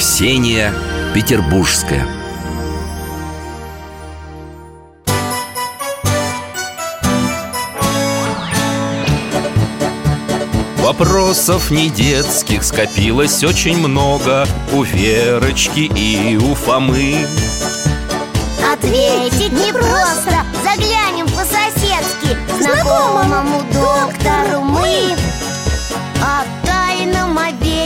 Ксения Петербургская. Вопросов не детских скопилось очень много У Верочки и у Фомы. Ответить непросто Заглянем по-соседски. Знакомому доктору мы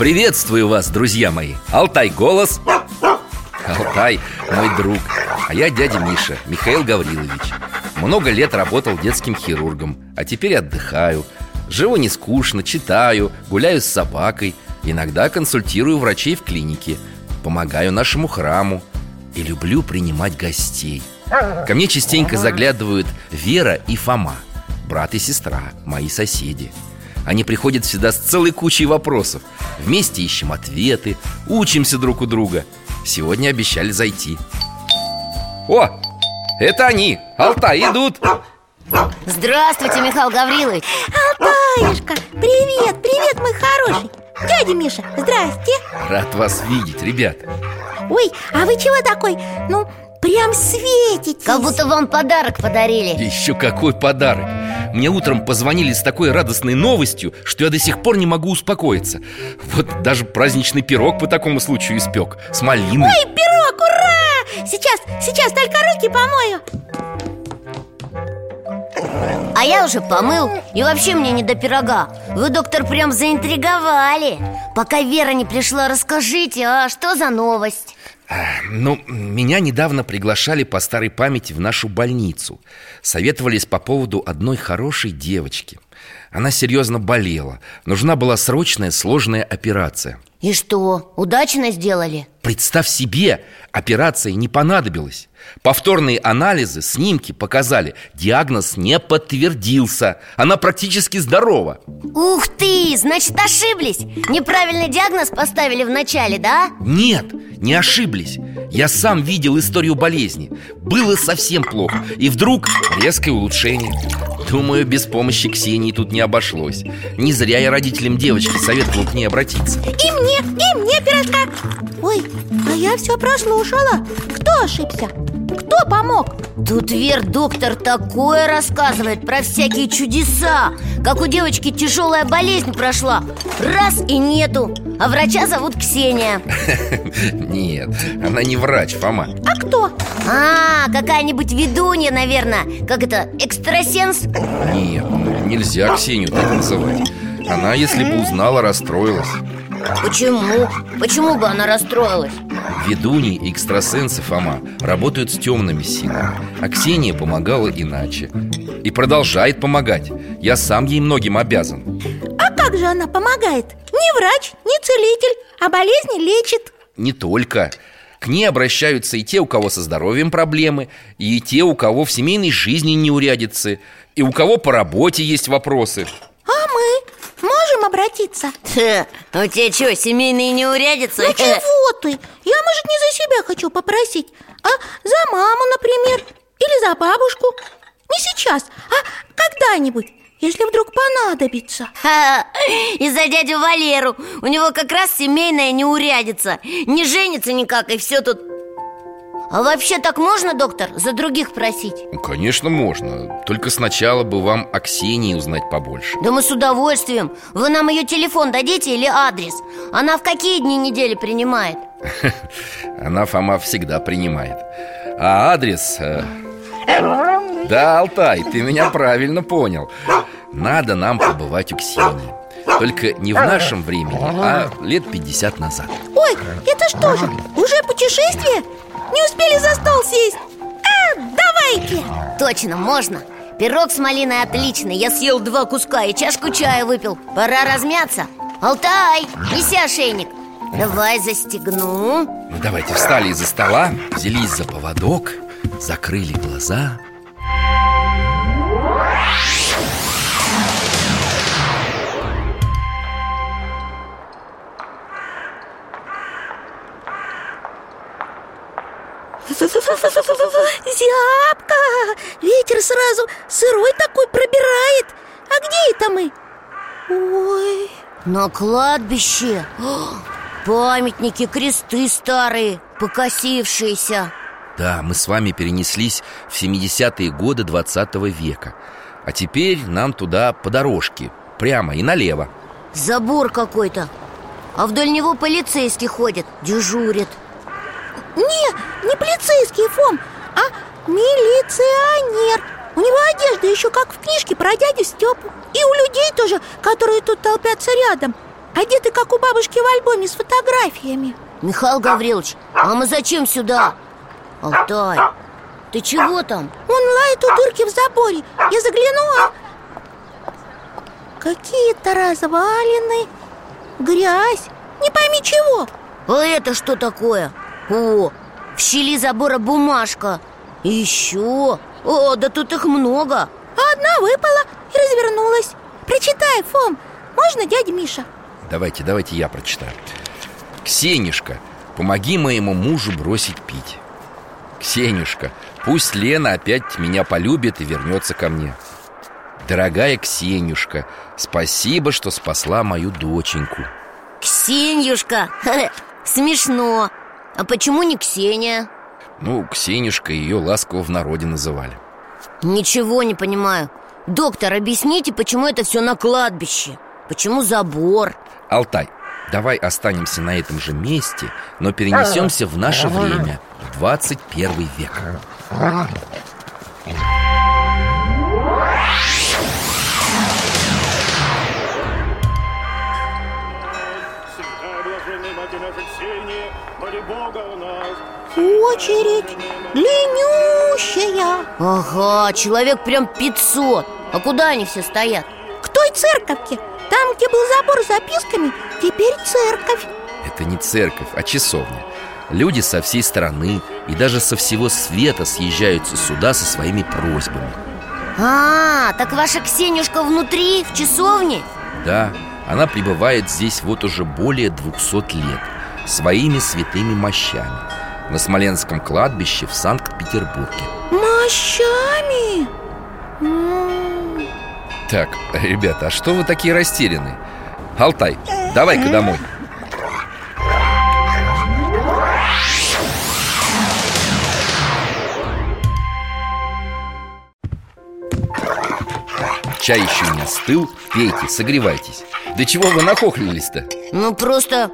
Приветствую вас, друзья мои. Алтай голос. Алтай мой друг. А я дядя Миша, Михаил Гаврилович. Много лет работал детским хирургом А теперь отдыхаю. Живу не скучно, читаю, гуляю с собакой. Иногда консультирую врачей в клинике. Помогаю нашему храму. И люблю принимать гостей. Ко мне частенько заглядывают Вера и Фома Брат и сестра, мои соседи они приходят всегда с целой кучей вопросов. Вместе ищем ответы, учимся друг у друга. Сегодня обещали зайти. О, это они, Алтай, идут! Здравствуйте, Михаил Гаврилович. Алтаюшка, привет, привет, мой хороший. Дядя Миша, здрасте. Рад вас видеть, ребята Ой, а вы чего такой, ну, прям светитесь. Как будто вам подарок подарили. Еще какой подарок. Мне утром позвонили с такой радостной новостью Что я до сих пор не могу успокоиться. Вот даже праздничный пирог по такому случаю испек. С малиной. Ой, пирог, ура! Сейчас, сейчас только руки помою. А я уже помыл. И вообще мне не до пирога. Вы, доктор, прям заинтриговали. Пока Вера не пришла, расскажите, а что за новость? Ну, меня недавно приглашали по старой памяти в нашу больницу. Советовались по поводу одной хорошей девочки. Она серьезно болела. Нужна была срочная сложная операция. И что, удачно сделали? Представь себе, операция не понадобилась Повторные анализы, снимки показали Диагноз не подтвердился. Она практически здорова. Ух ты, значит ошиблись. Неправильный диагноз поставили в начале, да? Нет, не ошиблись. Я сам видел историю болезни. Было совсем плохо. И вдруг резкое улучшение. Думаю, без помощи Ксении тут не обошлось. Не зря я родителям девочки советовал к ней обратиться. И мне, и мне пирожка. Ой, а я все прослушала. Кто ошибся? Кто помог? Тут Вер доктор такое рассказывает про всякие чудеса Как у девочки тяжелая болезнь прошла Раз и нету А врача зовут Ксения Нет, она не врач, Фома А кто? А, какая-нибудь ведунья, наверное Как это, экстрасенс? Нет, ну, нельзя Ксению так называть Она, если бы узнала, расстроилась Почему? Почему бы она расстроилась? Ведуньи и экстрасенсы Фома работают с темными силами А Ксения помогала иначе И продолжает помогать Я сам ей многим обязан А как же она помогает? Не врач, не целитель, а болезни лечит Не только К ней обращаются и те, у кого со здоровьем проблемы И те, у кого в семейной жизни неурядицы И у кого по работе есть вопросы А мы можем обратиться? Хе, у тебя что, семейные неурядицы? Ну чего ты? Я, может, не за себя хочу попросить А за маму, например Или за бабушку Не сейчас, а когда-нибудь Если вдруг понадобится Ха, И за дядю Валеру У него как раз семейная неурядица Не женится никак, и все тут А вообще так можно, доктор, за других просить? Конечно, можно Только сначала бы вам о Ксении узнать побольше Да мы с удовольствием Вы нам ее телефон дадите или адрес? Она в какие дни недели принимает? Она, Фома, всегда принимает А адрес... э, Да, Алтай, ты меня правильно понял Надо нам побывать у Ксении Только не в нашем времени, а лет 50 назад Ой, это что же, уже путешествие? Не успели за стол сесть? А, давайте. Точно, можно. Пирог с малиной отличный. Я съел два куска и чашку чая выпил. Пора размяться. Алтай, неси ошейник. Давай застегну. Ну давайте встали из-за стола Взялись за поводок Закрыли глаза Зябко! Ветер сразу сырой такой пробирает. А где это мы? Ой, На кладбище. О, Памятники, кресты старые, покосившиеся. Да, мы с вами перенеслись в 70-е годы 20 века. А теперь нам туда по дорожке Прямо и налево. Забор какой-то. А вдоль него полицейский ходит, дежурит не, не полицейский Фом, а милиционер. У него одежда еще как в книжке про дядю Степу. И у людей тоже, которые тут толпятся рядом. Одеты как у бабушки в альбоме с фотографиями. Михаил Гаврилович, а мы зачем сюда? Алтай, ты чего там? Он лает у дырки в заборе. Я заглянула. Какие-то развалины Грязь Не пойми чего. А это что такое? О, в щели забора бумажка. И еще О, да тут их много. А одна выпала и развернулась. Прочитай, Фом Можно, дядя Миша? Давайте, давайте я прочитаю. Ксенюшка, помоги моему мужу бросить пить. Ксенюшка, пусть Лена опять меня полюбит и вернется ко мне. Дорогая Ксенюшка, спасибо, что спасла мою доченьку Ксенюшка, смешно А почему не Ксения? Ну, Ксенюшка ее ласково в народе называли Ничего не понимаю Доктор, объясните, почему это все на кладбище? Почему забор? Алтай, давай останемся на этом же месте, но перенесемся в наше время, в 21 век Очередь длиннющая. Ага, человек прям 500 А куда они все стоят? К той церковке. Там, где был забор с записками, теперь церковь. Это не церковь, а часовня. Люди со всей страны и даже со всего света съезжаются сюда со своими просьбами. А, так ваша Ксенюшка внутри, в часовне? Да, она пребывает здесь вот уже более 200 лет Своими святыми мощами На Смоленском кладбище в Санкт-Петербурге. Мощами? Так, ребята, а что вы такие растеряны? Алтай, давай-ка домой. Чай еще не остыл, пейте, согревайтесь. Да чего вы нахохлились-то? Ну просто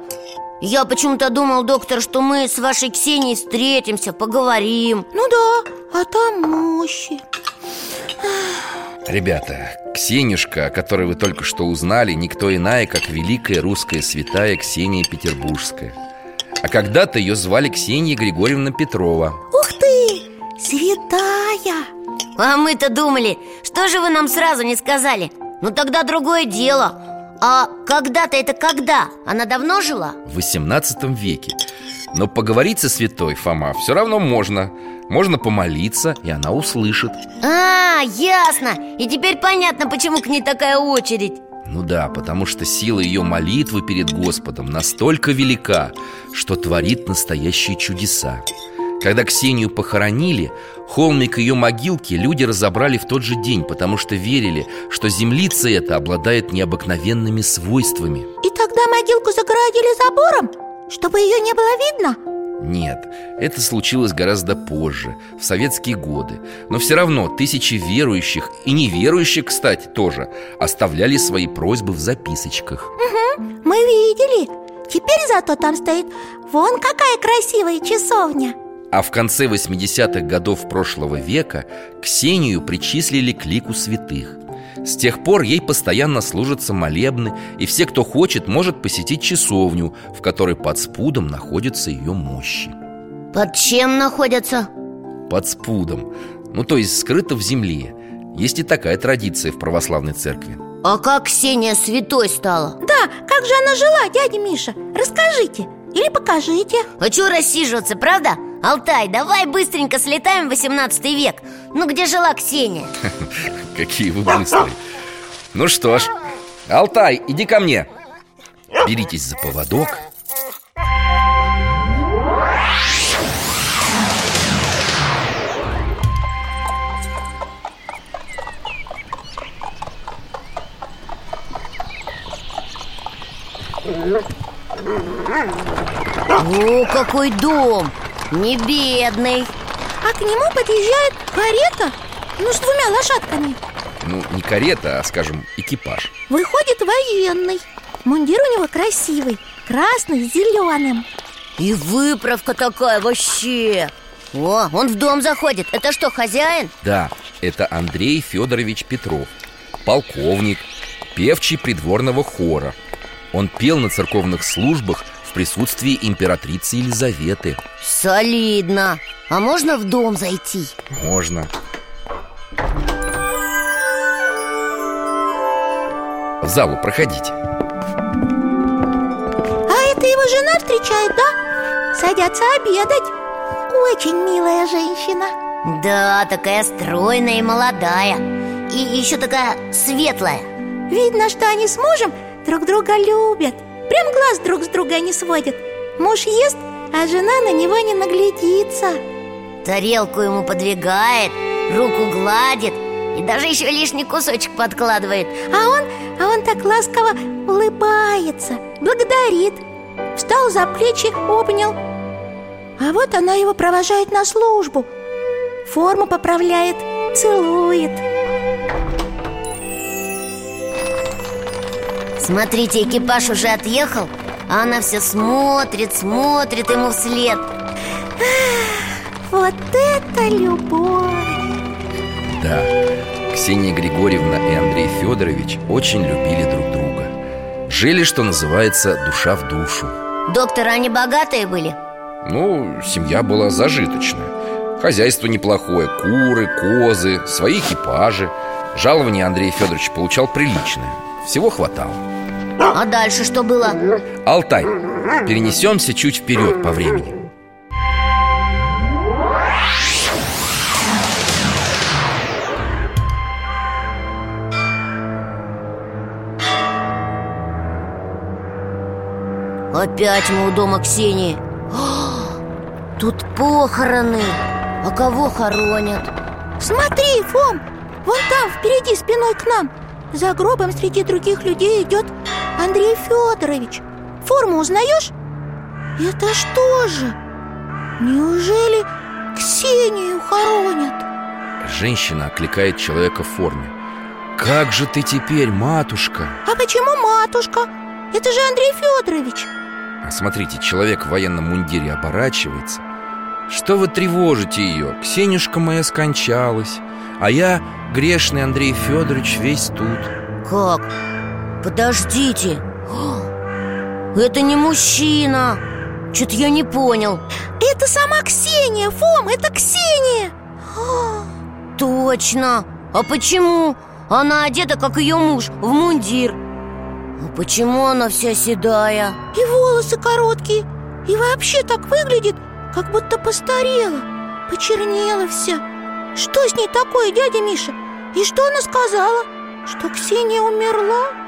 я почему-то думал, доктор, что мы с вашей Ксенией встретимся, поговорим. Ну да, а там мощи. Ребята, Ксенюшка, о которой вы только что узнали, никто иная, как великая русская святая Ксения Петербургская. А когда-то ее звали Ксения Григорьевна Петрова. Ух ты, святая! А мы-то думали, что же вы нам сразу не сказали? Ну тогда другое дело А когда-то это когда? Она давно жила? в 18 веке Но поговорить со святой Фома все равно можно Можно помолиться, и она услышит А, ясно И теперь понятно, почему к ней такая очередь Ну да, потому что сила ее молитвы перед Господом настолько велика, что творит настоящие чудеса. Когда Ксению похоронили, холмик ее могилки люди разобрали в тот же день, потому что верили, что землица эта обладает необыкновенными свойствами. И тогда могилку загородили забором, чтобы ее не было видно? Нет, это случилось гораздо позже, в советские годы. Но все равно тысячи верующих и неверующих, кстати, тоже Оставляли свои просьбы в записочках. Мы видели. Теперь зато там стоит вон какая красивая часовня А в конце 80-х годов прошлого века Ксению причислили к лику святых С тех пор ей постоянно служатся молебны И все, кто хочет, может посетить часовню В которой под спудом находятся ее мощи Под чем находятся? Под спудом Ну, то есть скрыто в земле Есть и такая традиция в православной церкви А как Ксения святой стала? Да, как же она жила, дядя Миша? Расскажите или покажите А чё рассиживаться, правда? Алтай, давай быстренько слетаем в 18 век Ну где жила Ксения? Какие вы быстрые Ну что ж, Алтай, иди ко мне Беритесь за поводок О, какой дом! Не бедный А к нему подъезжает карета Ну, с двумя лошадками. Ну, не карета, а, скажем, экипаж. Выходит военный. Мундир у него красивый Красный с зеленым И выправка такая вообще. О, он в дом заходит. Это что, хозяин? Да, это Андрей Федорович Петров Полковник, певчий придворного хора. Он пел на церковных службах присутствии императрицы Елизаветы. Солидно. А можно в дом зайти? Можно. В залу проходите А это его жена встречает, да? Садятся обедать. Очень милая женщина. Да, такая стройная и молодая. И еще такая светлая. Видно, что они с мужем друг друга любят Прям глаз друг с друга не сводят Муж ест, а жена на него не наглядится. Тарелку ему подвигает, руку гладит И даже еще лишний кусочек подкладывает. А он, а он так ласково улыбается Благодарит Встал за плечи, обнял. А вот она его провожает на службу. Форму поправляет, целует Смотрите, экипаж уже отъехал А она все смотрит, смотрит ему вслед. Вот это любовь! Да, Ксения Григорьевна и Андрей Федорович очень любили друг друга. Жили, что называется, душа в душу. Доктор, они богатые были? Ну, семья была зажиточная. Хозяйство неплохое, куры, козы, свои экипажи. Жалование Андрей Федорович получал приличное. Всего хватало А дальше что было? Алтай, перенесемся чуть вперед по времени. Опять мы у дома Ксении. О, Тут похороны. А кого хоронят? Смотри, Фом, вон там, впереди, спиной к нам. За гробом среди других людей идет Андрей Федорович Форму узнаешь? Это что же? Неужели Ксению хоронят? Женщина окликает человека в форме Как же ты теперь, матушка? А почему матушка? Это же Андрей Федорович А Смотрите, человек в военном мундире оборачивается Что вы тревожите ее? Ксенюшка моя скончалась А я, грешный Андрей Федорович, весь тут Как? Подождите Это не мужчина Что-то я не понял Это сама Ксения, Фом, это Ксения Точно А почему? Она одета, как ее муж, в мундир А почему она вся седая? И волосы короткие И вообще так выглядит, как будто постарела Почернела вся Что с ней такое, дядя Миша? И что она сказала? Что Ксения умерла?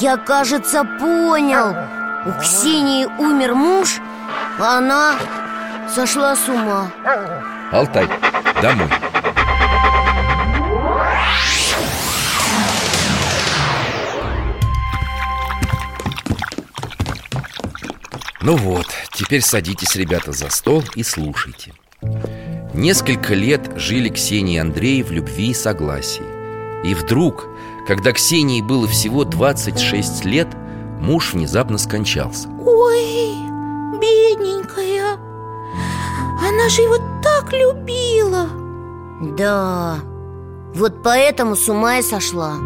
Я, кажется, понял. У Ксении умер муж А она сошла с ума. Алтай, домой. Ну вот, теперь садитесь, ребята, за стол и слушайте. Несколько лет жили Ксения и Андрей в любви и согласии. И вдруг, когда Ксении было всего 26 лет Муж внезапно скончался. Ой, бедненькая Она же его так любила. Да, вот поэтому с ума и сошла.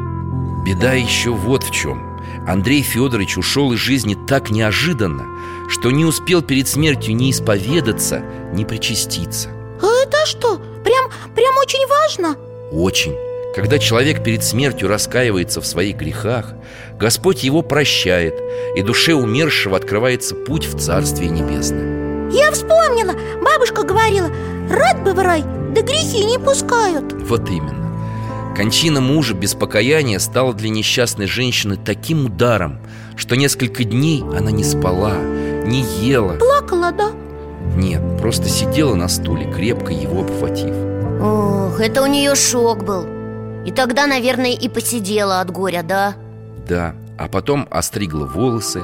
Беда еще вот в чем. Андрей Федорович ушел из жизни так неожиданно Что не успел перед смертью ни исповедаться, ни причаститься. А это что, прям, прям очень важно? Очень Когда человек перед смертью раскаивается в своих грехах Господь его прощает И душе умершего открывается путь в Царствие Небесное. Я вспомнила, бабушка говорила Рад бы в рай, да грехи не пускают Вот именно. Кончина мужа без покаяния стала для несчастной женщины таким ударом Что несколько дней она не спала, не ела. Плакала, да? Нет, просто сидела на стуле, крепко его обхватив. Ох, это у нее шок был И тогда, наверное, и посидела от горя, да? Да, а потом остригла волосы,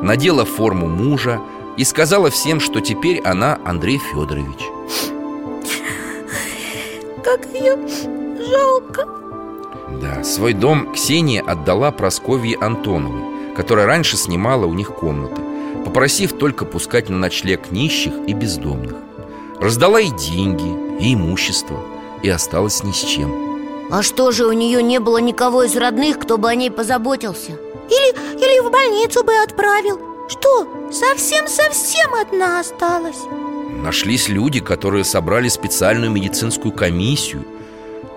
надела форму мужа И сказала всем, что теперь она Андрей Федорович. Как ее жалко. Да, свой дом Ксения отдала Просковье Антоновой Которая раньше снимала у них комнаты Попросив только пускать на ночлег нищих и бездомных. Раздала и деньги, и имущество И осталась ни с чем А что же, у нее не было никого из родных, кто бы о ней позаботился? Или, или в больницу бы отправил Что, совсем-совсем одна осталась? Нашлись люди, которые собрали специальную медицинскую комиссию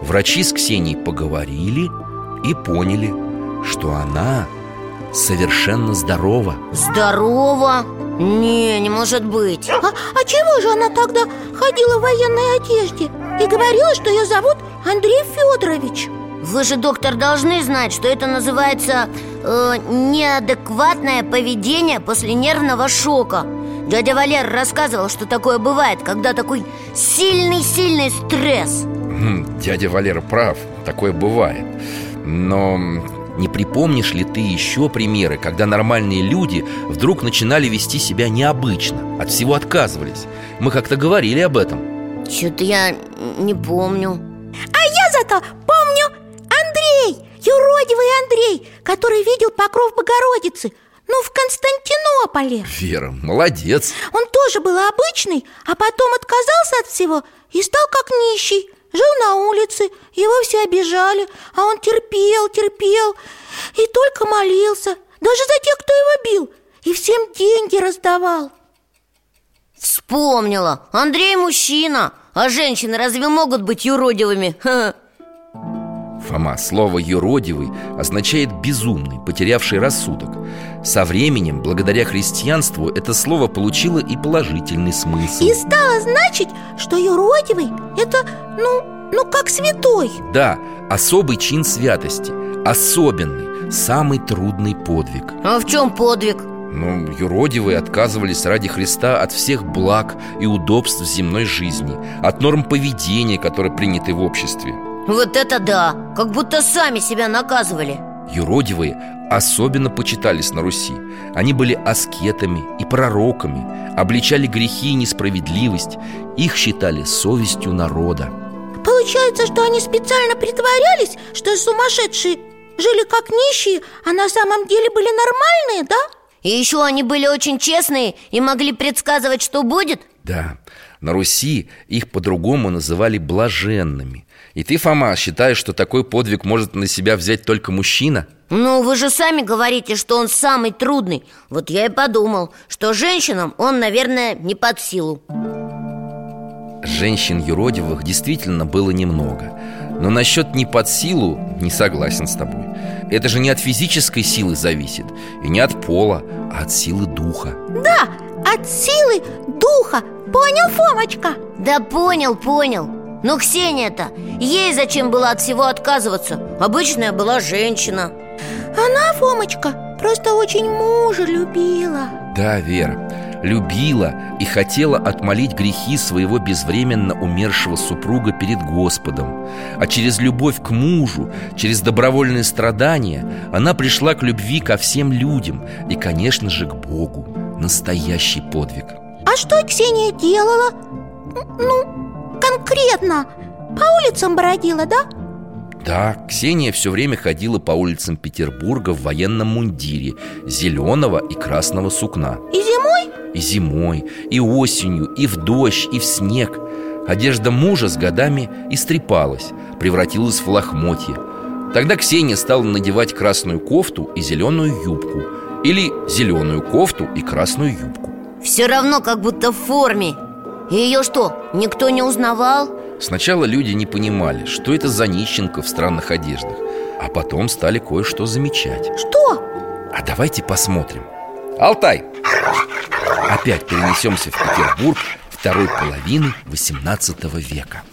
Врачи с Ксенией поговорили и поняли, что она совершенно здорова Здорово! Не, не может быть. А, а чего же она тогда ходила в военной одежде И говорила, что ее зовут Андрей Федорович Вы же, доктор, должны знать, что это называется э, неадекватное поведение после нервного шока. Дядя Валер рассказывал, что такое бывает, когда такой сильный-сильный стресс. Хм, Дядя Валера прав, такое бывает. Но не припомнишь ли ты еще примеры, когда нормальные люди вдруг начинали вести себя необычно, от всего отказывались? Мы как-то говорили об этом. Что-то я не помню. А я зато помню Андрей, юродивый Андрей Который видел покров Богородицы Ну, в Константинополе. Вера, молодец. Он тоже был обычный, а потом отказался от всего и стал как нищий Жил на улице, его все обижали, а он терпел, терпел И только молился, даже за тех, кто его бил И всем деньги раздавал. Вспомнила, Андрей мужчина. А женщины разве могут быть юродивыми? Фома, слово «юродивый» означает «безумный», потерявший рассудок Со временем, благодаря христианству, это слово получило и положительный смысл. И стало значить, что юродивый это, ну, ну как святой. Да, особый чин святости Особенный, самый трудный подвиг. А в чем подвиг? Ну, юродивые отказывались ради Христа от всех благ и удобств земной жизни От норм поведения, которые приняты в обществе. Вот это да, как будто сами себя наказывали. Юродивые особенно почитались на Руси Они были аскетами и пророками Обличали грехи и несправедливость Их считали совестью народа Получается, что они специально притворялись, что сумасшедшие жили как нищие, а на самом деле были нормальные, да? И еще они были очень честные и могли предсказывать, что будет Да, на Руси их по-другому называли блаженными И ты, Фома, считаешь, что такой подвиг может на себя взять только мужчина? Ну, вы же сами говорите, что он самый трудный. Вот я и подумал, что женщинам он, наверное, не под силу. Женщин юродивых действительно было немного. Но насчет не под силу не согласен с тобой. Это же не от физической силы зависит И не от пола, а от силы духа. Да, от силы духа. Понял, Фомочка? Да понял, понял. Но Ксения-то, ей зачем было от всего отказываться? Обычная была женщина. Она, Фомочка, просто очень мужа любила. Да, Вера, любила и хотела отмолить грехи своего безвременно умершего супруга перед Господом. А через любовь к мужу, через добровольные страдания Она пришла к любви ко всем людям и, конечно же, к Богу Настоящий подвиг А что Ксения делала? Ну, конкретно По улицам бродила, да? Да, Ксения все время ходила по улицам Петербурга в военном мундире Зеленого и красного сукна И зимой? И зимой, и осенью, и в дождь, и в снег Одежда мужа с годами истрепалась, превратилась в лохмотье Тогда Ксения стала надевать красную кофту и зеленую юбку Или зеленую кофту и красную юбку Все равно как будто в форме ее что, никто не узнавал? Сначала люди не понимали, что это за нищенка в странных одеждах А потом стали кое-что замечать Что? А давайте посмотрим Алтай! Опять перенесемся в Петербург второй половины 18 века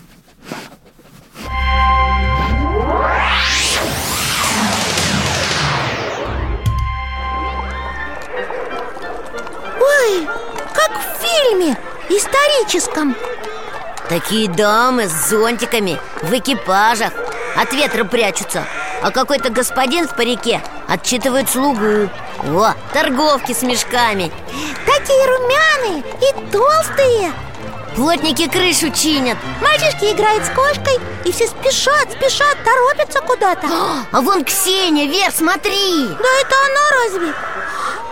фильме историческом. Такие дамы с зонтиками в экипажах. От ветра прячутся А какой-то господин в парике отчитывает слугу. О, торговки с мешками. Такие румяные и толстые. Плотники крышу чинят. Мальчишки играют с кошкой И все спешат, спешат, торопятся куда-то. А вон Ксения, Вер, смотри. Да это она разве?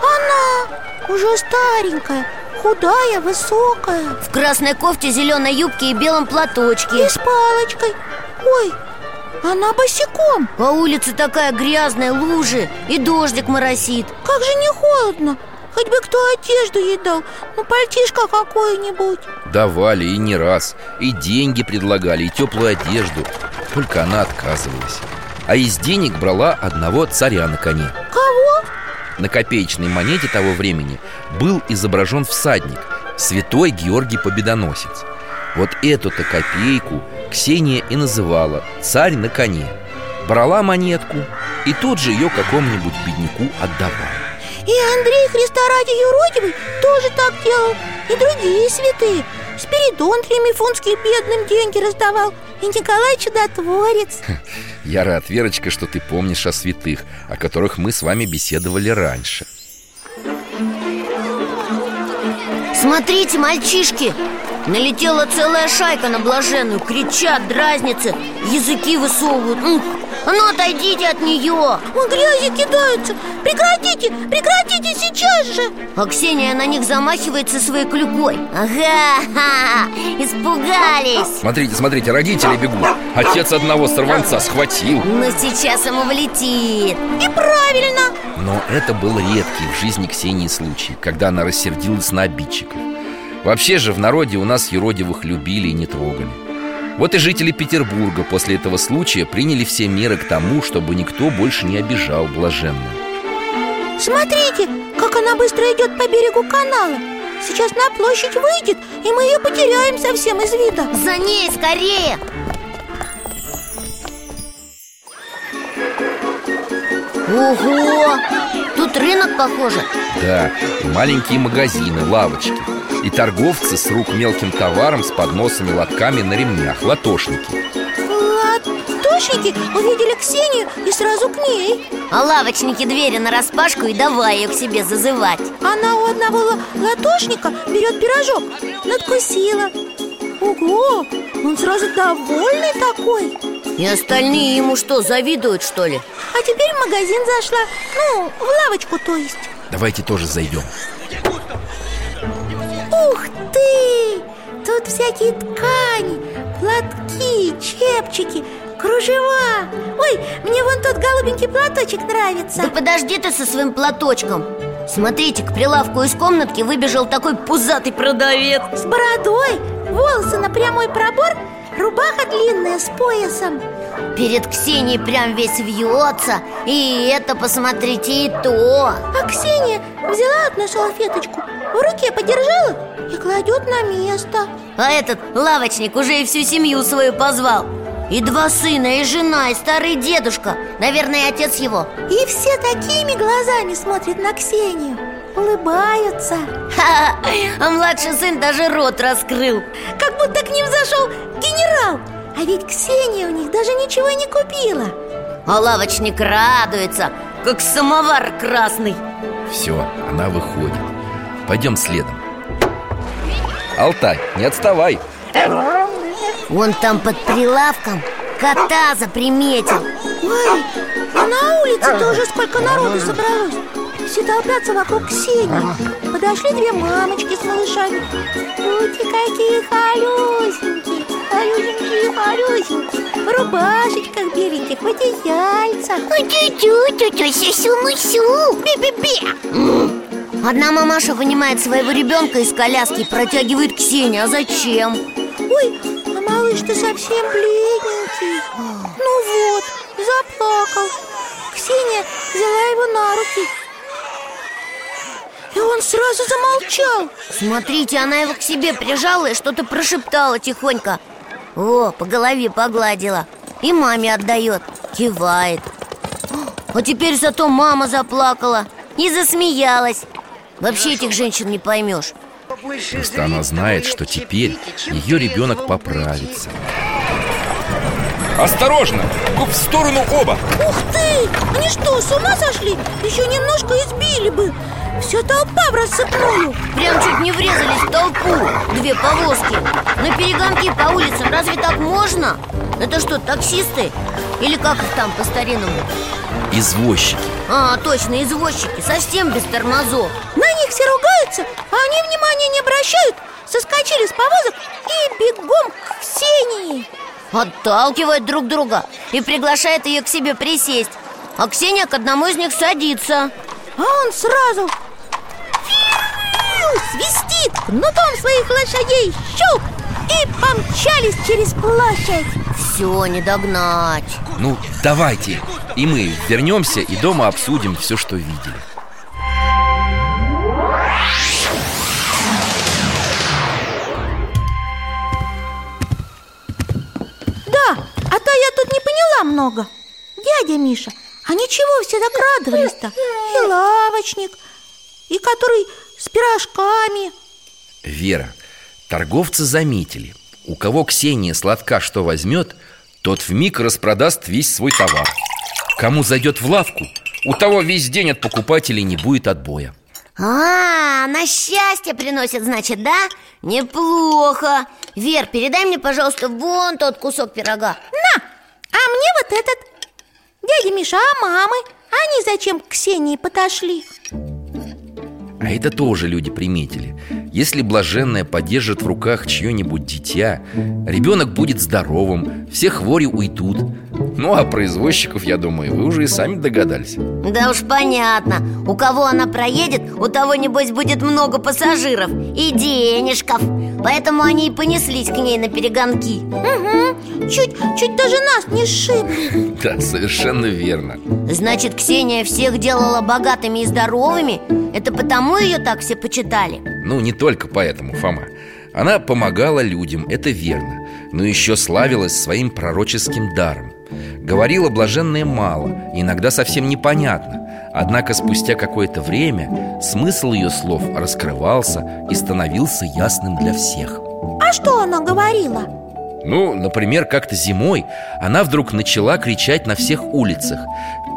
Она уже старенькая, худая, высокая. В красной кофте, зеленой юбке и белом И платочке с палочкой. Ой, она босиком. А улица такая грязная, лужи И дождик моросит. Как же не холодно. Хоть бы кто одежду ей дал. Ну, пальтишко какое-нибудь. Давали и не раз. И деньги предлагали, и теплую одежду. Только она отказывалась. А из денег брала одного царя на коне. Кого? На копеечной монете того времени был изображен всадник Святой Георгий Победоносец. Вот эту-то копейку Ксения и называла «царь на коне» Брала монетку и тут же ее какому-нибудь бедняку отдавала. И Андрей Христа ради юродивый тоже так делал. И другие святые. Спиридон Тремифунский бедным деньги раздавал И Николай Чудотворец. Я рад, Верочка, что ты помнишь о святых О которых мы с вами беседовали раньше. Смотрите, мальчишки Налетела целая шайка на блаженную Кричат, дразнятся, языки высовывают. Ух, А ну отойдите от нее. Вон грязи кидаются. Прекратите, прекратите сейчас же. А Ксения на них замахивается своей клюкой. Ага, ха, испугались. Смотрите, смотрите, родители бегут. Отец одного сорванца схватил. Но сейчас ему влетит. И правильно. Но это был редкий в жизни Ксении случай Когда она рассердилась на обидчиков. Вообще же в народе у нас юродивых любили и не трогали Вот и жители Петербурга после этого случая приняли все меры к тому, чтобы никто больше не обижал блаженную Смотрите, как она быстро идет по берегу канала. Сейчас на площадь выйдет, и мы ее потеряем совсем из вида. За ней скорее! Ого! Тут рынок, похоже. Да, и маленькие магазины, лавочки. И торговцы с рук мелким товаром с подносами, лотками на ремнях, латошники. Латошники? Увидели Ксению? И сразу к ней. А лавочники двери на распашку и давай ее к себе зазывать. Она у одного ла- латошника берет пирожок Надкусила. Ого, он сразу довольный такой И остальные ему что, завидуют, что ли? А теперь в магазин зашла. Ну, в лавочку, то есть. Давайте тоже зайдем. Ух ты! Тут всякие ткани, платки, чепчики, кружева. Ой, мне вон тот голубенький платочек нравится. Да подожди ты со своим платочком. Смотрите, к прилавку из комнатки выбежал такой пузатый продавец. С бородой, волосы на прямой пробор, рубаха длинная с поясом. Перед Ксенией прям весь вьется. И это, посмотрите, и то. А Ксения взяла одну салфеточку, в руке подержала и кладет на место. А этот лавочник уже и всю семью свою позвал. И два сына, и жена, и старый дедушка. Наверное, отец его. И все такими глазами смотрят на Ксению Улыбаются. А младший сын даже рот раскрыл. Как будто к ним зашел генерал. А ведь Ксения у них даже ничего не купила. А лавочник радуется, как самовар красный. Все, она выходит. Пойдем следом. Алтай, не отставай. Вон там под прилавком кота заприметил. Ой, а на улице тоже сколько народу собралось Все толпятся вокруг Ксении. Подошли две мамочки с малышами. Ути, какие халюсенькие Халюсенькие, халюсенькие В рубашечках беленьких, в одеяльцах. Одна мамаша вынимает своего ребенка из коляски и протягивает Ксении. А зачем? Ой, а Малыш, ты совсем бледненький. Ну вот, заплакал. Ксения взяла его на руки И он сразу замолчал. Смотрите, она его к себе прижала и что-то прошептала тихонько. О, по голове погладила. И маме отдает, кивает. А теперь зато мама заплакала и засмеялась. Вообще этих женщин не поймешь. Просто она знает, что теперь ее ребенок поправится. Осторожно! В сторону оба! Ух ты! Они что, с ума сошли? Еще немножко избили бы Вся толпа в рассыпную Прям чуть не врезались в толпу. Две повозки. На перегонки по улицам разве так можно? Это что, таксисты? Или как их там по-старинному? Извозчики. А, точно, извозчики, совсем без тормозов. На них все ругаются, а они внимания не обращают. Соскочили с повозок и бегом к Ксении. Отталкивают друг друга и приглашает ее к себе присесть. А Ксения к одному из них садится. А он сразу фью, свистит кнутом своих лошадей Щелк! И помчались через площадь. Все, не догнать. Ну, давайте. И мы вернемся и дома обсудим все, что видели. Да, а то я тут не поняла много. Дядя Миша, а ничего все так радовались-то И лавочник, и который с пирожками Вера, торговцы заметили У кого Ксения сладка что возьмет Тот в миг распродаст весь свой товар Кому зайдет в лавку У того весь день от покупателей не будет отбоя А, на счастье приносит, значит, да? Неплохо Вер, передай мне, пожалуйста, вон тот кусок пирога На, а мне вот этот Дядя Миша, а мамы? Они зачем к Ксении подошли? А это тоже люди приметили Если блаженная подержит в руках чье-нибудь дитя Ребенок будет здоровым, все хвори уйдут. Ну а про извозчиков, я думаю, вы уже и сами догадались. Да уж понятно. У кого она проедет, у того, небось, будет много пассажиров И денежков. Поэтому они и понеслись к ней на перегонки. Угу, чуть, чуть даже нас не сшибли. Да, совершенно верно. Значит, Ксения всех делала богатыми и здоровыми? Это потому ее так все почитали? Ну, не только поэтому, Фома Она помогала людям, это верно Но еще славилась своим пророческим даром Говорила блаженная мало, иногда совсем непонятно Однако спустя какое-то время смысл ее слов раскрывался и становился ясным для всех А что она говорила? Ну, например, как-то зимой она вдруг начала кричать на всех улицах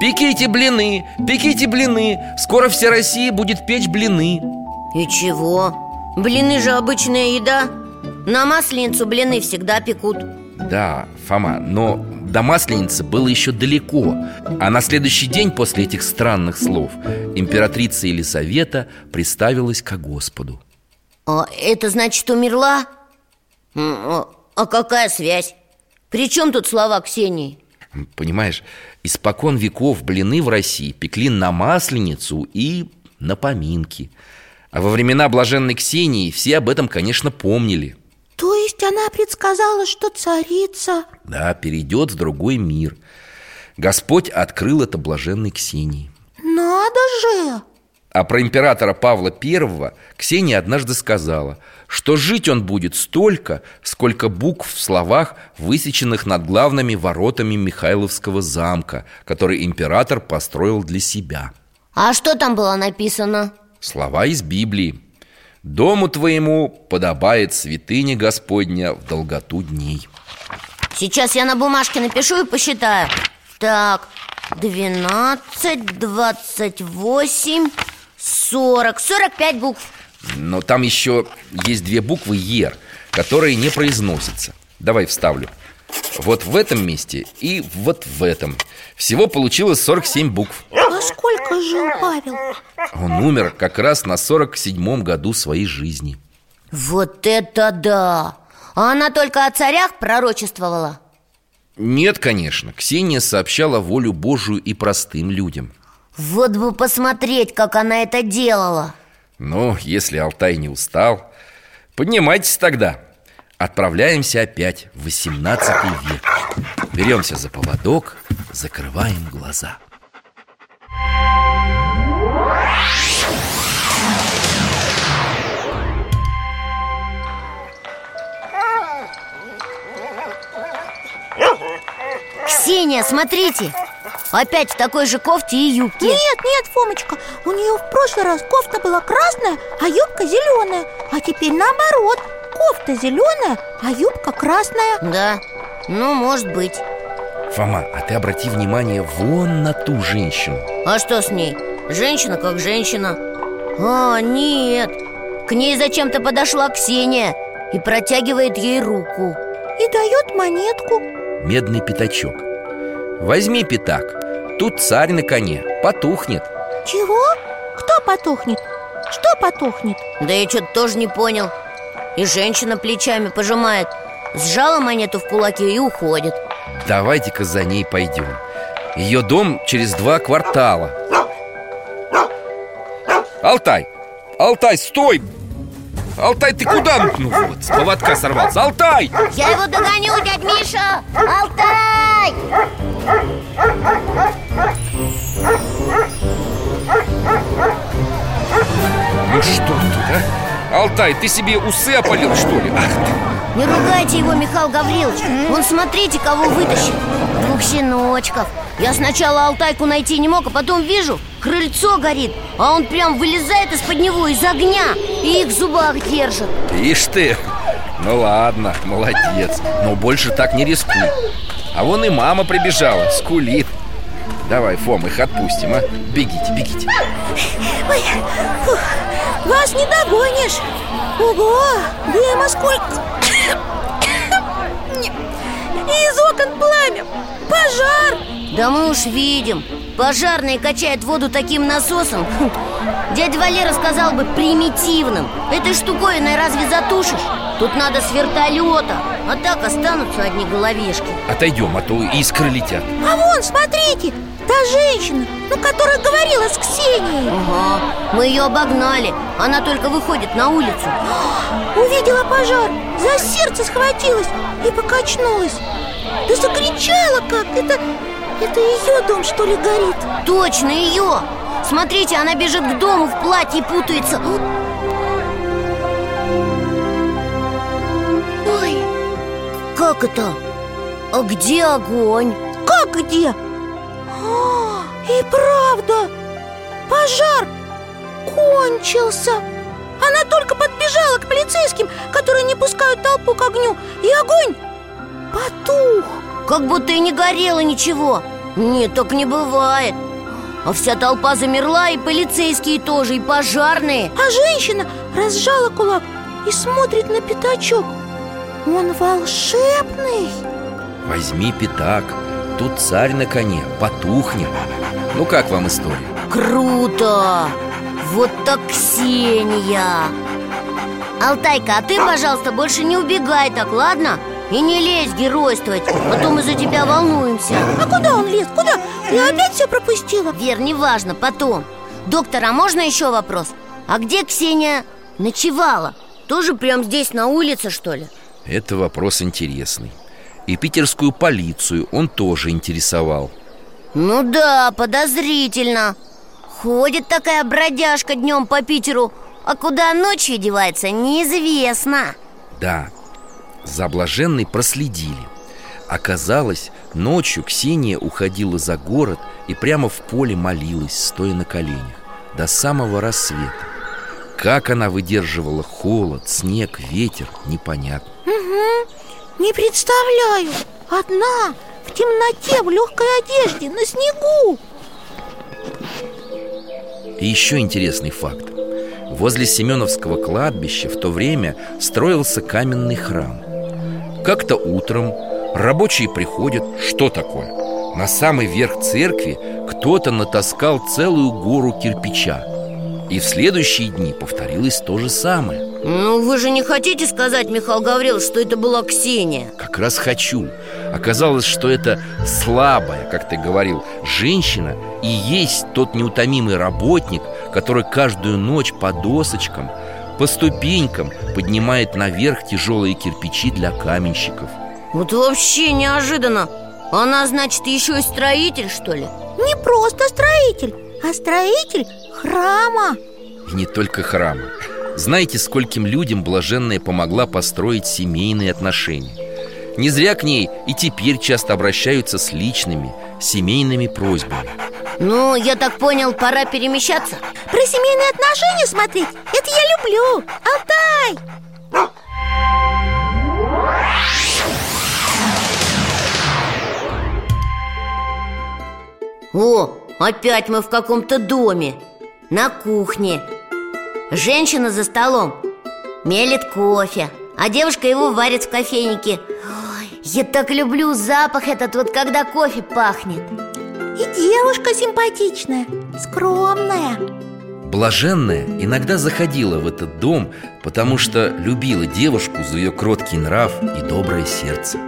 «Пеките блины! Пеките блины! Скоро вся Россия будет печь блины!» И чего? Блины же обычная еда На масленицу блины всегда пекут Да, Фома, но до Масленицы было еще далеко А на следующий день после этих странных слов Императрица Елисавета приставилась ко Господу А это значит, умерла? А, а какая связь? При чем тут слова Ксении? Понимаешь, испокон веков блины в России пекли на Масленицу и на поминки А во времена блаженной Ксении все об этом, конечно, помнили То есть она предсказала, что царица Да, перейдет в другой мир Господь открыл это блаженной Ксении Надо же! А про императора Павла I Ксения однажды сказала, что жить он будет столько, сколько букв в словах, высеченных над главными воротами Михайловского замка, который император построил для себя. А что там было написано? Слова из Библии. «Дому твоему подобает святыня Господня в долготу дней». Сейчас я на бумажке напишу и посчитаю. Так, 12, 28, 40 45 букв. Но там еще есть две буквы «Ер», которые не произносятся. Давай вставлю. Вот в этом месте и вот в этом Всего получилось 47 букв А сколько жил Павел? Он умер как раз на 47-м году своей жизни. Вот это да! А она только о царях пророчествовала? Нет, конечно, Ксения сообщала волю Божию и простым людям. Вот бы посмотреть, как она это делала! Но если Алтай не устал, поднимайтесь тогда. Отправляемся опять в 18 век. Беремся за поводок, закрываем глаза Ксения, смотрите. Опять в такой же кофте и юбке. Нет, нет, Фомочка, у нее в прошлый раз кофта была красная, а юбка зеленая. А теперь наоборот, кофта зеленая, а юбка красная. Да, ну, может быть Фома, а ты обрати внимание вон на ту женщину. А что с ней? Женщина как женщина. А, нет. К ней зачем-то подошла Ксения И протягивает ей руку. И дает монетку. Медный пятачок. Возьми пятак. Тут царь на коне, потухнет. Чего? Кто потухнет? Что потухнет? Да я что-то тоже не понял. И женщина плечами пожимает. Сжала монету в кулаке и уходит Давайте-ка за ней пойдем Ее дом через два квартала Алтай! Алтай, стой! Алтай, ты куда? Ну вот, с поводка сорвался Алтай! Я его догоню, дядь Миша! Алтай! Ну что тут, а? Алтай, ты себе усы опалил, что ли? Ах ты! Не ругайте его, Михаил Гаврилович. Вон смотрите, кого вытащил. Двух щеночков. Я сначала Алтайку найти не мог, а потом вижу Крыльцо горит, а он прям вылезает из-под него, из огня И их в зубах держит. Ишь ты! Ну ладно, молодец. Но больше так не рискуй. А вон и мама прибежала, скулит. Давай, Фом, их отпустим, а? Бегите, бегите. Ой, фух, вас не догонишь. Ого, дыма сколько Из окон пламя. Пожар. Да мы уж видим. Пожарные качают воду таким насосом. Дядя Валера сказал бы примитивным. Этой штуковиной разве затушишь? Тут надо с вертолета. А так останутся одни головешки. Отойдем, а то искры летят. А вон, смотрите, та женщина, ну, которая говорила с Ксенией Ага, мы ее обогнали Она только выходит на улицу Увидела пожар, за сердце схватилась и покачнулась Да закричала как, это, это ее дом что ли горит Точно ее! Смотрите, она бежит к дому в платье и путается Ой, как это? А где огонь? Как где? И правда, пожар кончился. Она только подбежала к полицейским, которые не пускают толпу к огню И огонь потух. Как будто и не горело ничего. Нет, так не бывает. А вся толпа замерла, и полицейские тоже, и пожарные. А женщина разжала кулак и смотрит на пятачок. Он волшебный. Возьми пятак Тут царь на коне, потухнет Ну как вам история? Круто! Вот так Ксения! Алтайка, а ты, пожалуйста, больше не убегай так, ладно? И не лезь геройствовать, а то мы за тебя волнуемся А куда он лез? Куда? Я опять все пропустила Вер, неважно, потом Доктор, а можно еще вопрос? А где Ксения ночевала? Тоже прям здесь на улице, что ли? Это вопрос интересный И питерскую полицию он тоже интересовал. Ну да, подозрительно. Ходит такая бродяжка днем по Питеру А куда ночью девается, неизвестно. Да, за блаженной проследили. Оказалось, ночью Ксения уходила за город и прямо в поле молилась, стоя на коленях До самого рассвета. Как она выдерживала холод, снег, ветер, непонятно Не представляю. Одна, в темноте, в легкой одежде, на снегу. И еще интересный факт. Возле Семеновского кладбища в то время строился каменный храм. Как-то утром рабочие приходят. Что такое? На самый верх церкви кто-то натаскал целую гору кирпича И в следующие дни повторилось то же самое. Ну вы же не хотите сказать, Михаил Гаврилович, что это была Ксения? Как раз хочу. Оказалось, что это слабая, как ты говорил, женщина И есть тот неутомимый работник Который каждую ночь по досочкам по ступенькам поднимает наверх тяжелые кирпичи для каменщиков. Вот вообще неожиданно. Она, значит, еще и строитель, что ли? Не просто строитель, а строитель храма. И не только храма. Знаете, скольким людям блаженная помогла построить семейные отношения? Не зря к ней и теперь часто обращаются с личными, семейными просьбами. Ну, я так понял, пора перемещаться. Про семейные отношения смотреть, это я люблю. Алтай! О, опять мы в каком-то доме На кухне. Женщина за столом Мелит кофе А девушка его варит в кофейнике. Ой, Я так люблю запах этот вот, когда кофе пахнет. И девушка симпатичная, скромная. Блаженная иногда заходила в этот дом, потому что любила девушку за ее кроткий нрав и доброе сердце.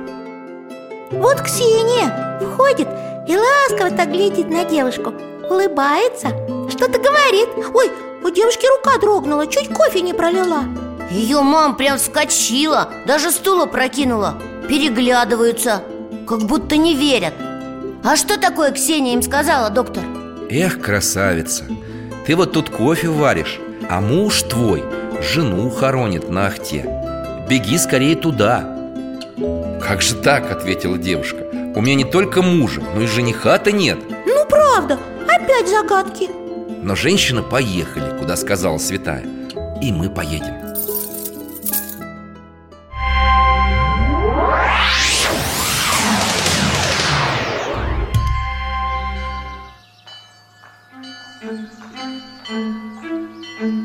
Вот Ксения входит и ласково так глядит на девушку. Улыбается, что-то говорит. Ой, у девушки рука дрогнула, чуть кофе не пролила. Ее мам прям вскочила Даже стула прокинула. Переглядываются Как будто не верят. А что такое Ксения им сказала, доктор? Эх, красавица, ты вот тут кофе варишь, а муж твой жену хоронит на ахте. Беги скорее туда. Как же так, ответила девушка У меня не только мужа, но и жениха-то нет. Ну правда, опять загадки. Но женщины поехали, куда сказала святая. И мы поедем.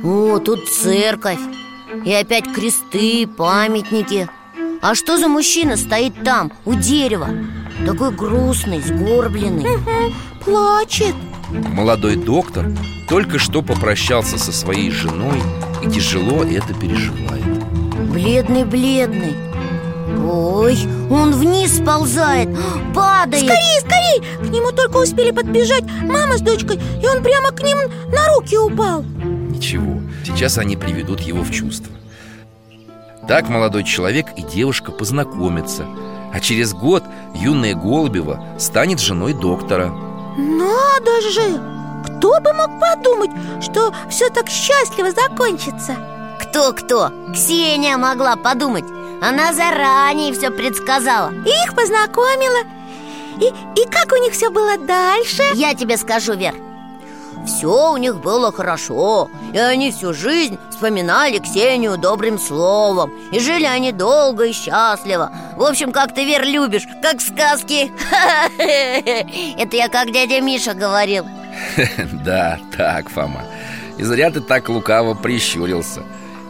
О, тут церковь. И опять кресты, памятники. А что за мужчина стоит там, у дерева? Такой грустный, сгорбленный. Плачет. Молодой доктор только что попрощался со своей женой И тяжело это переживает. Бледный-бледный Ой, он вниз сползает, падает. Скорей, скорей! К нему только успели подбежать мама с дочкой И он прямо к ним на руки упал. Ничего, сейчас они приведут его в чувство. Так молодой человек и девушка познакомятся А через год юная Голубева станет женой доктора Надо же! Кто бы мог подумать, что все так счастливо закончится Кто-кто? Ксения могла подумать Она заранее все предсказала И их познакомила И, и как у них все было дальше? Я тебе скажу, Вер Все у них было хорошо И они всю жизнь вспоминали Ксению добрым словом И жили они долго и счастливо. В общем, как ты, Вер, любишь, как в сказке Это я как дядя Миша говорил. Да, так, Фома. И зря ты так лукаво прищурился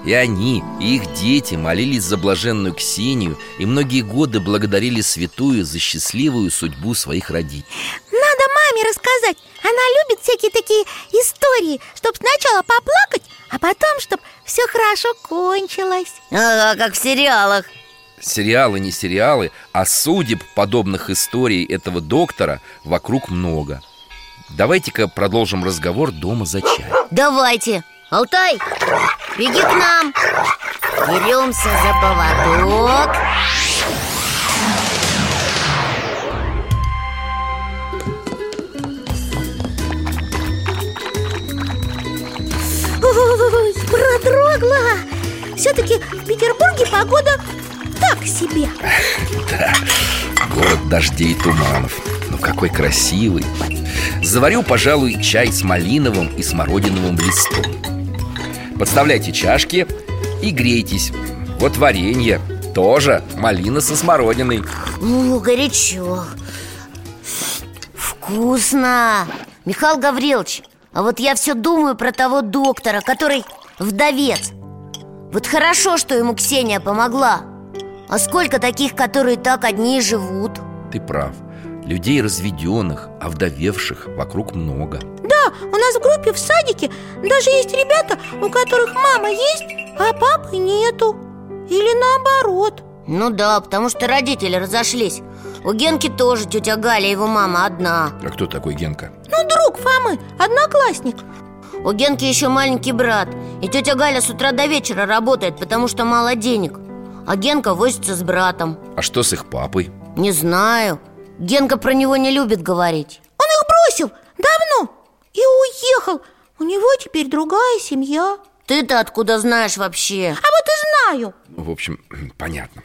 И они, и их дети молились за блаженную Ксению И многие годы благодарили святую за счастливую судьбу своих родителей. Надо маме рассказать. Она любит всякие такие истории Чтоб сначала поплакать, а потом, чтоб все хорошо кончилось. Ага, как в сериалах. Сериалы не сериалы, а судеб подобных историй этого доктора вокруг много. Давайте-ка продолжим разговор дома за чай. Давайте Алтай, беги к нам. Беремся за поводок. Ой, продрогла. Все-таки в Петербурге погода так себе. Город дождей и туманов. Ну какой красивый. Заварю, пожалуй, чай с малиновым и смородиновым листом Подставляйте чашки и грейтесь. Вот варенье тоже малина со смородиной. Ну, горячо. Вкусно. Михаил Гаврилович, а вот я все думаю про того доктора, который вдовец. Вот хорошо, что ему Ксения помогла. А сколько таких, которые так одни и живут? Ты прав Людей разведенных, овдовевших вокруг много. Да, у нас в группе в садике даже есть ребята, у которых мама есть, а папы нету. Или наоборот. Ну да, потому что родители разошлись. У Генки тоже тетя Галя, его мама одна. А кто такой Генка? Ну, друг Фомы, одноклассник. У Генки еще маленький брат И тетя Галя с утра до вечера работает, потому что мало денег. А Генка возится с братом. А что с их папой? Не знаю Генка про него не любит говорить. Он их бросил давно и уехал. У него теперь другая семья. Ты-то откуда знаешь вообще? А вот и знаю. В общем, понятно.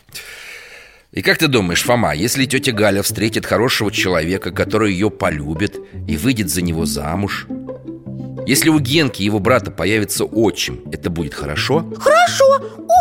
И как ты думаешь, Фома, если тетя Галя встретит хорошего человека, который ее полюбит и выйдет за него замуж Если у Генки и его брата появится отчим, это будет хорошо? Хорошо,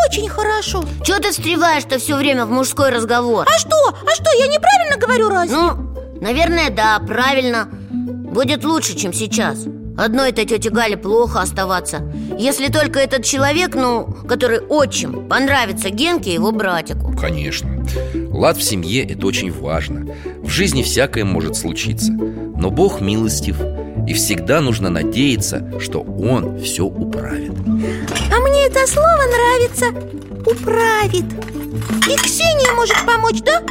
очень хорошо. Чего ты встреваешь-то все время в мужской разговор? А что? А что, я неправильно говорю разве? Ну, наверное, да, правильно. Будет лучше, чем сейчас. Одной-то тете Гале плохо оставаться. Если только этот человек, ну, который отчим Понравится Генке и его братику. Конечно. Лад в семье – это очень важно. В жизни всякое может случиться. Но Бог милостив И всегда нужно надеяться, что Он все управит. А мне это слово нравится. Управит. И Ксения может помочь, да?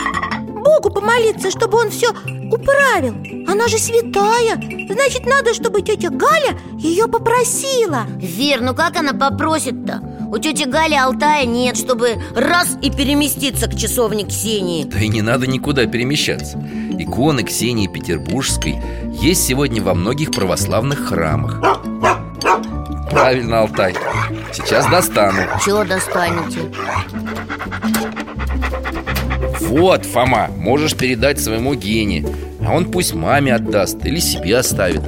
Богу помолиться, чтобы он все управил. Она же святая. Значит, надо, чтобы тетя Галя ее попросила. Вер, ну как она попросит-то? У тети Гали Алтая нет, чтобы раз и переместиться к часовне Ксении. Да и не надо никуда перемещаться. Иконы Ксении Петербургской есть сегодня во многих православных храмах. Правильно, Алтай. Сейчас достану. Чего достанете? Вот, Фома, можешь передать своему Гене. А он пусть маме отдаст или себе оставит.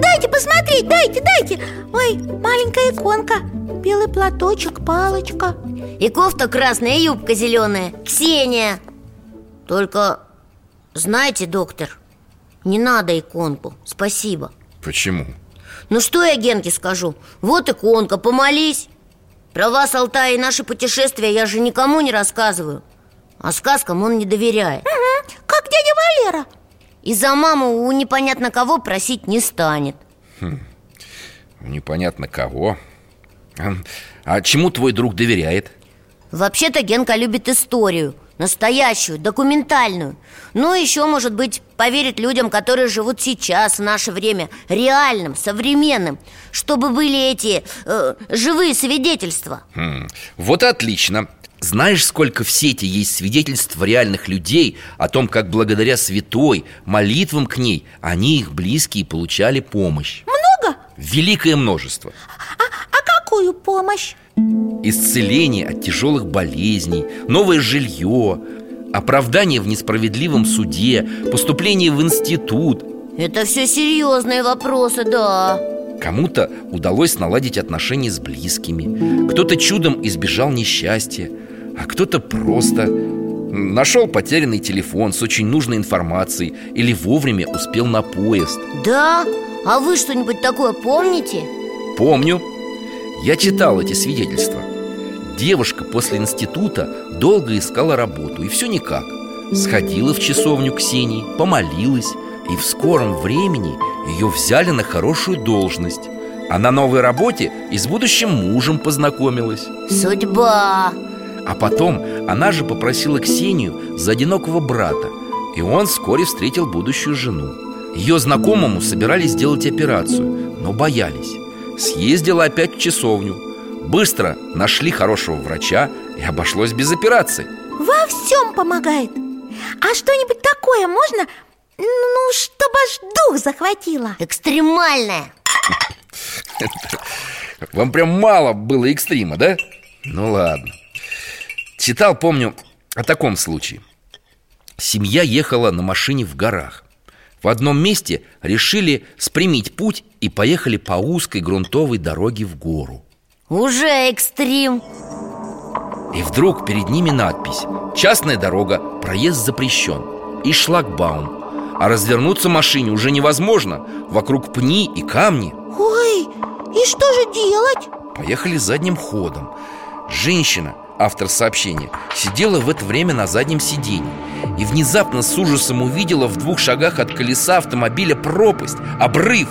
Дайте посмотреть, дайте, дайте. Ой, маленькая иконка Белый платочек, палочка. И кофта красная, и юбка зеленая. Ксения. Только, знаете, доктор Не надо иконку, спасибо. Почему? Ну что я Генке скажу? Вот иконка, помолись. Про вас, Алтай, и наши путешествия я же никому не рассказываю. А сказкам он не доверяет. Угу, Как дядя Валера. И за маму у непонятно кого просить не станет. Непонятно кого а, чему твой друг доверяет? Вообще-то Генка любит историю Настоящую, документальную Ну, еще, может быть, поверить людям, которые живут сейчас, в наше время Реальным, современным Чтобы были эти э, живые свидетельства Хм, Вот отлично знаешь, сколько в сети есть свидетельств реальных людей о том, как благодаря святой, молитвам к ней, они их близкие получали помощь? Много? Великое множество А, а какую помощь? Исцеление от тяжелых болезней, новое жилье, оправдание в несправедливом суде, поступление в институт Это все серьезные вопросы, да Кому-то удалось наладить отношения с близкими Кто-то чудом избежал несчастья А кто-то просто нашел потерянный телефон с очень нужной информацией Или вовремя успел на поезд Да? А вы что-нибудь такое помните? Помню Я читал эти свидетельства. Девушка после института долго искала работу И все никак. Сходила в часовню Ксении, помолилась И в скором времени ее взяли на хорошую должность. А на новой работе и с будущим мужем познакомилась. Судьба! А потом она же попросила Ксению за одинокого брата И он вскоре встретил будущую жену. Ее знакомому собирались сделать операцию, но боялись Съездила опять в часовню. Быстро нашли хорошего врача и обошлось без операции. Во всем помогает. А что-нибудь такое можно, ну, чтобы аж дух захватило. Экстремальная Вам прям мало было экстрима, да? Ну ладно. Читал, помню, о таком случае. Семья ехала на машине в горах В одном месте решили спрямить путь И поехали по узкой грунтовой дороге в гору. Уже экстрим. И вдруг перед ними надпись Частная дорога, проезд запрещен И шлагбаум. А развернуться машине уже невозможно. Вокруг пни и камни. Ой, и что же делать? Поехали задним ходом. Женщина, автор сообщения, сидела в это время на заднем сиденье И внезапно с ужасом увидела в двух шагах от колеса автомобиля пропасть, обрыв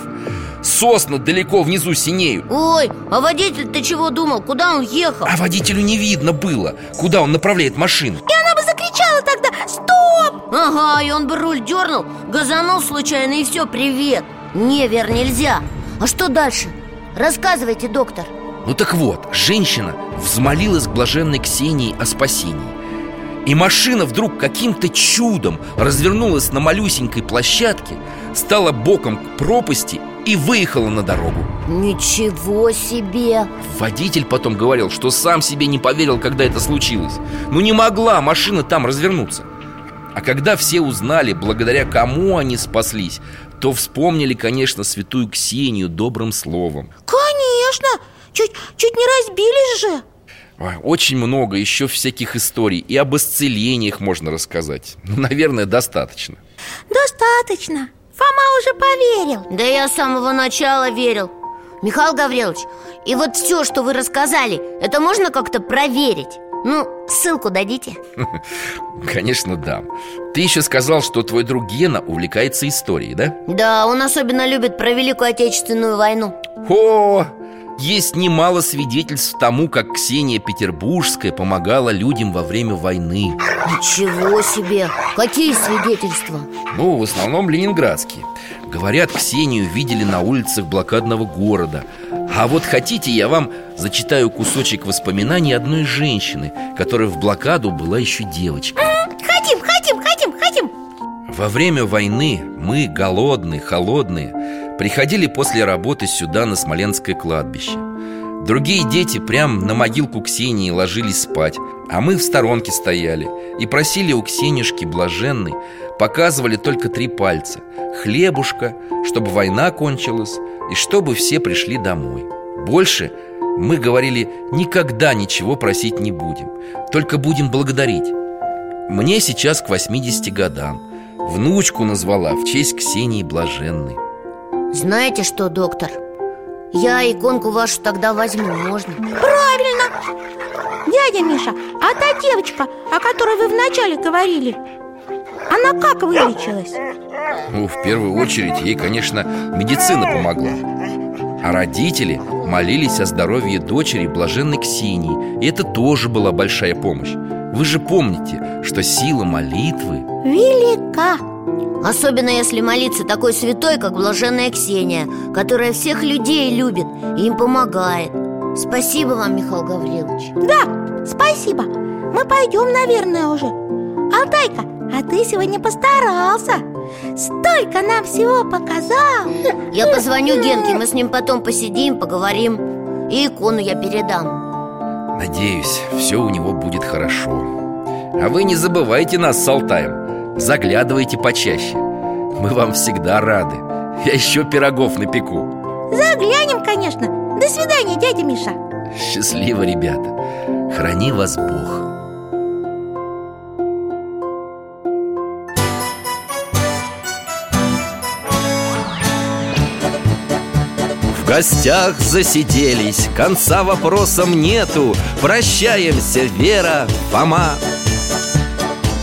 Сосны далеко внизу синеют Ой, а водитель ты чего думал? Куда он ехал? А водителю не видно было, куда он направляет машину И она бы закричала тогда «Стоп!» Ага, и он бы руль дернул, газанул случайно и все, привет Не, Вер, нельзя А что дальше? Рассказывайте, доктор Ну так вот, женщина взмолилась к блаженной Ксении о спасении. И машина вдруг каким-то чудом развернулась на малюсенькой площадке Стала боком к пропасти и выехала на дорогу. Ничего себе! Водитель потом говорил, что сам себе не поверил, когда это случилось. Ну не могла машина там развернуться. А когда все узнали, благодаря кому они спаслись То вспомнили, конечно, святую Ксению добрым словом. Конечно! Чуть, чуть не разбились же. Очень много еще всяких историй. И об исцелениях можно рассказать. Ну, наверное, достаточно. Достаточно. Фома уже поверил. Да я с самого начала верил. Михаил Гаврилович, и вот все, что вы рассказали Это можно как-то проверить? Ну, ссылку дадите? Конечно, дам Ты еще сказал, что твой друг Гена увлекается историей, да? Да, он особенно любит про Великую Отечественную войну. О, есть немало свидетельств тому, как Ксения Петербургская помогала людям во время войны. Ничего себе! Какие свидетельства? Ну, в основном ленинградские. Говорят, Ксению видели на улицах блокадного города. А вот хотите, я вам зачитаю кусочек воспоминаний одной женщины Которая в блокаду была еще девочкой. Хотим, хотим, хотим, хотим Во время войны мы, голодные, холодные Приходили после работы сюда, на Смоленское кладбище. Другие дети прям на могилку Ксении ложились спать А мы в сторонке стояли И просили у Ксенюшки блаженной Показывали только три пальца Хлебушка, чтобы война кончилась И чтобы все пришли домой. Больше мы говорили Никогда ничего просить не будем Только будем благодарить Мне сейчас к 80 годам. Внучку назвала в честь Ксении Блаженной Знаете что, доктор? Я иконку вашу тогда возьму, можно? Правильно Дядя Миша, а та девочка, о которой вы вначале говорили Она как вылечилась? Ну, в первую очередь, ей, конечно, медицина помогла А родители молились о здоровье дочери блаженной Ксении И это тоже была большая помощь Вы же помните, что сила молитвы Велика Особенно если молиться такой святой, как блаженная Ксения Которая всех людей любит и им помогает. Спасибо вам, Михаил Гаврилович. Да, спасибо. Мы пойдем, наверное, уже. Алтайка, а ты сегодня постарался. Столько нам всего показал. Я позвоню Генке, мы с ним потом посидим, поговорим. И икону я передам. Надеюсь, все у него будет хорошо. А вы не забывайте нас с Алтаем Заглядывайте почаще. Мы вам всегда рады. Я еще пирогов напеку. Заглянем, конечно. До свидания, дядя Миша. Счастливо, ребята. Храни вас Бог. В гостях засиделись, конца вопросам нету. Прощаемся, Вера, Фома